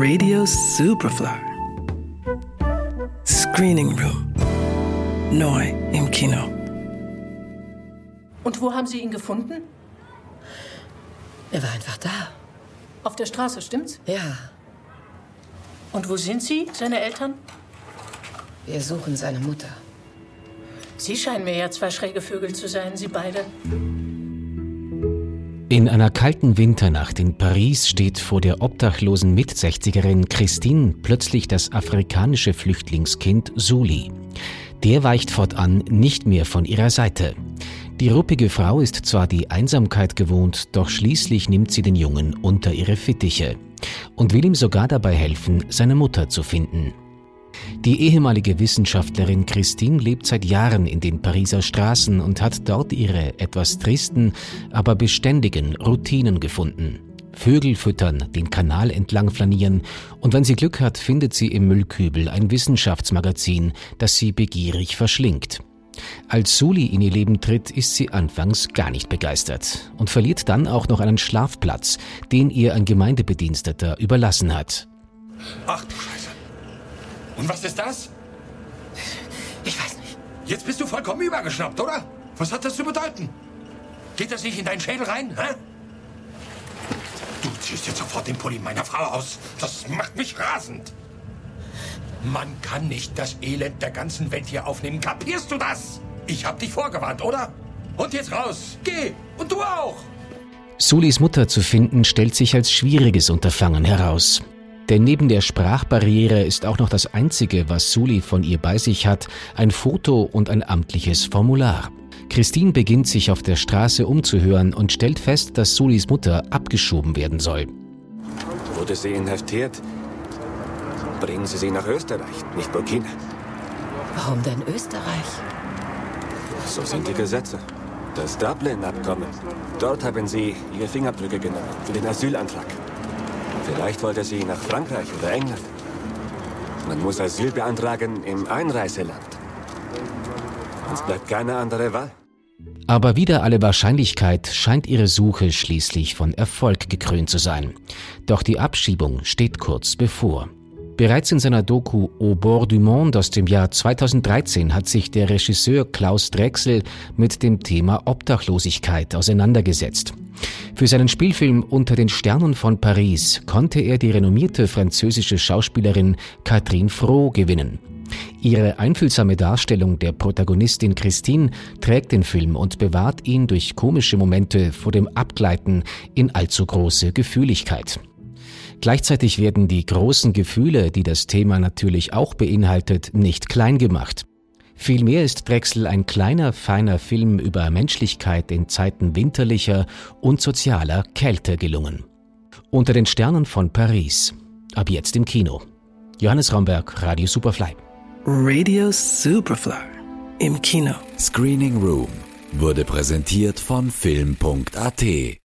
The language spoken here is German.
Radio Superfly. Screening Room. Neu im Kino. Und wo haben Sie ihn gefunden? Er war einfach da. Auf der Straße, stimmt's? Ja, Und wo sind Sie, seine Eltern? wir suchen seine Mutter. Sie scheinen mir ja zwei schräge Vögel zu sein, Sie beide. In einer kalten Winternacht in Paris steht vor der obdachlosen Mit-60erin Christine plötzlich das afrikanische Flüchtlingskind Suli. Der weicht fortan nicht mehr von ihrer Seite. Die ruppige Frau ist zwar die Einsamkeit gewohnt, doch schließlich nimmt sie den Jungen unter ihre Fittiche und will ihm sogar dabei helfen, seine Mutter zu finden. Die ehemalige Wissenschaftlerin Christine lebt seit Jahren in den Pariser Straßen und hat dort ihre etwas tristen, aber beständigen Routinen gefunden. Vögel füttern, den Kanal entlang flanieren und wenn sie Glück hat, findet sie im Müllkübel ein Wissenschaftsmagazin, das sie begierig verschlingt. Als Suli in ihr Leben tritt, ist sie anfangs gar nicht begeistert und verliert dann auch noch einen Schlafplatz, den ihr ein Gemeindebediensteter überlassen hat. Ach. Und was ist das? Ich weiß nicht. Jetzt bist du vollkommen übergeschnappt, oder? Was hat das zu bedeuten? Geht das nicht in deinen Schädel rein, hä? Du ziehst jetzt sofort den Pulli meiner Frau aus. Das macht mich rasend. Man kann nicht das Elend der ganzen Welt hier aufnehmen. Kapierst du das? Ich hab dich vorgewarnt, oder? Und jetzt raus. Geh. Und du auch. Sulis Mutter zu finden stellt sich als schwieriges Unterfangen heraus. Denn neben der Sprachbarriere ist auch noch das Einzige, was Suli von ihr bei sich hat, ein Foto und ein amtliches Formular. Christine beginnt sich auf der Straße umzuhören und stellt fest, dass Sulis Mutter abgeschoben werden soll. Wurde sie inhaftiert? Bringen Sie sie nach Österreich, nicht Burkina. Warum denn Österreich? So sind die Gesetze. Das Dublin-Abkommen. Dort haben Sie Ihre Fingerabdrücke genommen für den Asylantrag. Vielleicht wollte sie nach Frankreich oder England. Man muss Asyl beantragen im Einreiseland. Uns bleibt keine andere Wahl. Aber wider alle Wahrscheinlichkeit scheint ihre Suche schließlich von Erfolg gekrönt zu sein. Doch die Abschiebung steht kurz bevor. Bereits in seiner Doku Au bord du monde aus dem Jahr 2013 hat sich der Regisseur Klaus Drechsel mit dem Thema Obdachlosigkeit auseinandergesetzt. Für seinen Spielfilm Unter den Sternen von Paris konnte er die renommierte französische Schauspielerin Catherine Froh gewinnen. Ihre einfühlsame Darstellung der Protagonistin Christine trägt den Film und bewahrt ihn durch komische Momente vor dem Abgleiten in allzu große Gefühligkeit. Gleichzeitig werden die großen Gefühle, die das Thema natürlich auch beinhaltet, nicht klein gemacht. Vielmehr ist Drechsel ein kleiner, feiner Film über Menschlichkeit in Zeiten winterlicher und sozialer Kälte gelungen. Unter den Sternen von Paris. Ab jetzt im Kino. Johannes Raumberg, Radio Superfly. Radio Superfly. Im Kino. Screening Room wurde präsentiert von Film.at.